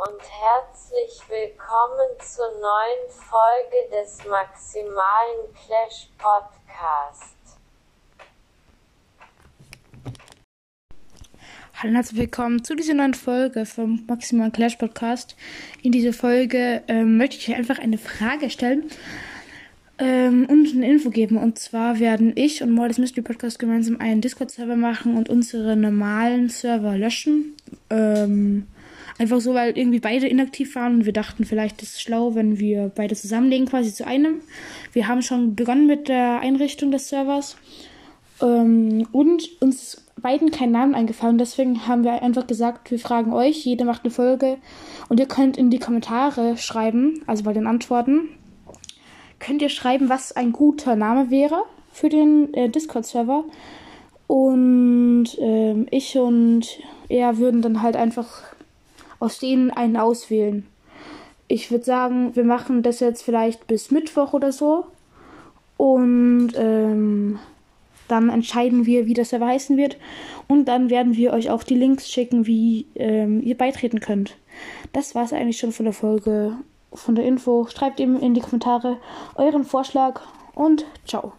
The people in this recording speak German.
und herzlich willkommen zur neuen Folge des Maximalen Clash Podcast. Hallo und herzlich willkommen zu dieser neuen Folge vom Maximalen Clash Podcast. In dieser Folge ähm, möchte ich einfach eine Frage stellen ähm, und eine Info geben. Und zwar werden ich und Mordes Mystery Podcast gemeinsam einen Discord-Server machen und unsere normalen Server löschen. Ähm, einfach so, weil irgendwie beide inaktiv waren und wir dachten, vielleicht ist es schlau, wenn wir beide zusammenlegen, quasi zu einem. Wir haben schon begonnen mit der Einrichtung des Servers. Ähm, und uns beiden kein Namen eingefallen. Deswegen haben wir einfach gesagt, wir fragen euch, jeder macht eine Folge und ihr könnt in die Kommentare schreiben, also bei den Antworten, könnt ihr schreiben, was ein guter Name wäre für den äh, Discord-Server. Und ähm, ich und er würden dann halt einfach aus denen einen auswählen. Ich würde sagen, wir machen das jetzt vielleicht bis Mittwoch oder so. Und ähm, dann entscheiden wir, wie das Server heißen wird. Und dann werden wir euch auch die Links schicken, wie ähm, ihr beitreten könnt. Das war es eigentlich schon von der Folge von der Info. Schreibt eben in die Kommentare euren Vorschlag und ciao.